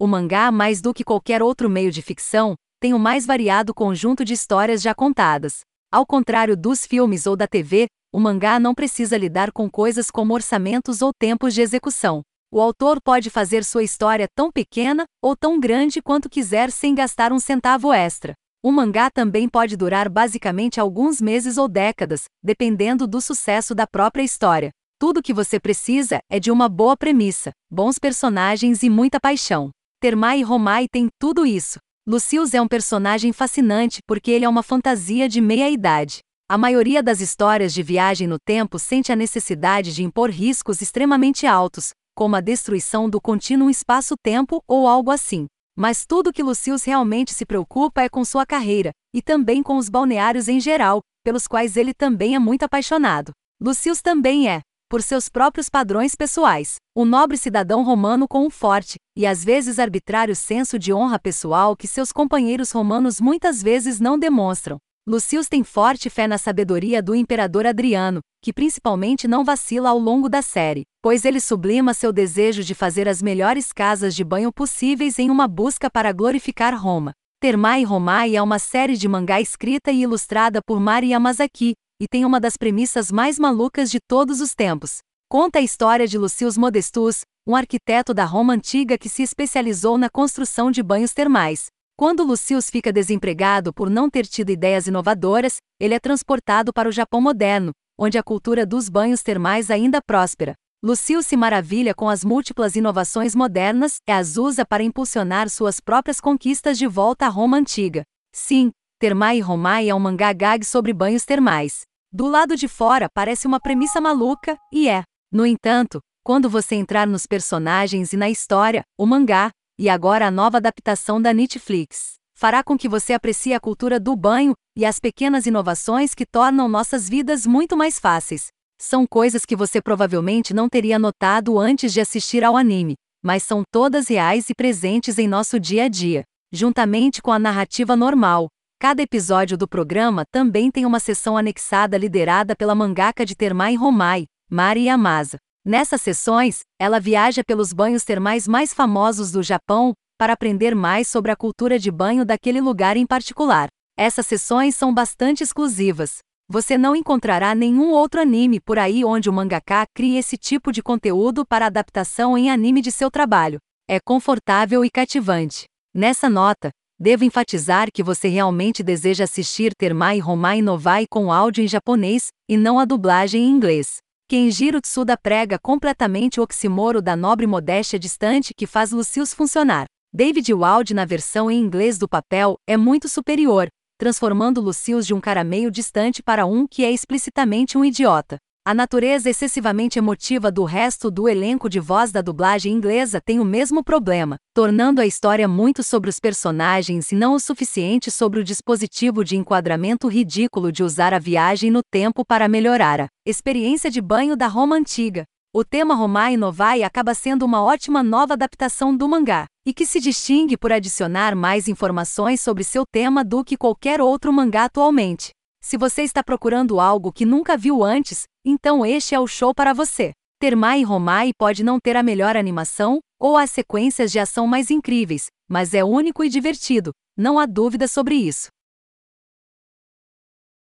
o mangá, mais do que qualquer outro meio de ficção, tem o mais variado conjunto de histórias já contadas. Ao contrário dos filmes ou da TV, o mangá não precisa lidar com coisas como orçamentos ou tempos de execução. O autor pode fazer sua história tão pequena ou tão grande quanto quiser sem gastar um centavo extra. O mangá também pode durar basicamente alguns meses ou décadas, dependendo do sucesso da própria história. Tudo que você precisa é de uma boa premissa, bons personagens e muita paixão. Termai Romai tem tudo isso. Lucius é um personagem fascinante porque ele é uma fantasia de meia-idade. A maioria das histórias de viagem no tempo sente a necessidade de impor riscos extremamente altos, como a destruição do contínuo espaço-tempo ou algo assim. Mas tudo que Lucius realmente se preocupa é com sua carreira, e também com os balneários em geral, pelos quais ele também é muito apaixonado. Lucius também é, por seus próprios padrões pessoais, um nobre cidadão romano com um forte, e às vezes arbitrário senso de honra pessoal que seus companheiros romanos muitas vezes não demonstram. Lucius tem forte fé na sabedoria do imperador Adriano, que principalmente não vacila ao longo da série, pois ele sublima seu desejo de fazer as melhores casas de banho possíveis em uma busca para glorificar Roma. Termai Romai é uma série de mangá escrita e ilustrada por Mari Yamazaki, e tem uma das premissas mais malucas de todos os tempos. Conta a história de Lucius Modestus, um arquiteto da Roma antiga que se especializou na construção de banhos termais. Quando Lucius fica desempregado por não ter tido ideias inovadoras, ele é transportado para o Japão moderno, onde a cultura dos banhos termais ainda próspera. Lucius se maravilha com as múltiplas inovações modernas e as usa para impulsionar suas próprias conquistas de volta à Roma antiga. Sim, Termai Romai é um mangá gag sobre banhos termais. Do lado de fora parece uma premissa maluca, e é. No entanto, quando você entrar nos personagens e na história, o mangá, e agora a nova adaptação da Netflix. Fará com que você aprecie a cultura do banho e as pequenas inovações que tornam nossas vidas muito mais fáceis. São coisas que você provavelmente não teria notado antes de assistir ao anime, mas são todas reais e presentes em nosso dia a dia. Juntamente com a narrativa normal, cada episódio do programa também tem uma sessão anexada liderada pela mangaka de Termai Romai, Mari Yamasa. Nessas sessões, ela viaja pelos banhos termais mais famosos do Japão para aprender mais sobre a cultura de banho daquele lugar em particular. Essas sessões são bastante exclusivas. Você não encontrará nenhum outro anime por aí onde o mangaka crie esse tipo de conteúdo para adaptação em anime de seu trabalho. É confortável e cativante. Nessa nota, devo enfatizar que você realmente deseja assistir Termai Romai Novai com áudio em japonês e não a dublagem em inglês. Kenjiro Tsuda prega completamente o oximoro da nobre modéstia distante que faz Lucius funcionar. David Wald na versão em inglês do papel é muito superior, transformando Lucius de um cara meio distante para um que é explicitamente um idiota. A natureza excessivamente emotiva do resto do elenco de voz da dublagem inglesa tem o mesmo problema, tornando a história muito sobre os personagens e não o suficiente sobre o dispositivo de enquadramento ridículo de usar a viagem no tempo para melhorar a experiência de banho da Roma antiga. O tema Romai Novai acaba sendo uma ótima nova adaptação do mangá, e que se distingue por adicionar mais informações sobre seu tema do que qualquer outro mangá atualmente. Se você está procurando algo que nunca viu antes, então este é o show para você. Termai Romai pode não ter a melhor animação ou as sequências de ação mais incríveis, mas é único e divertido, não há dúvida sobre isso.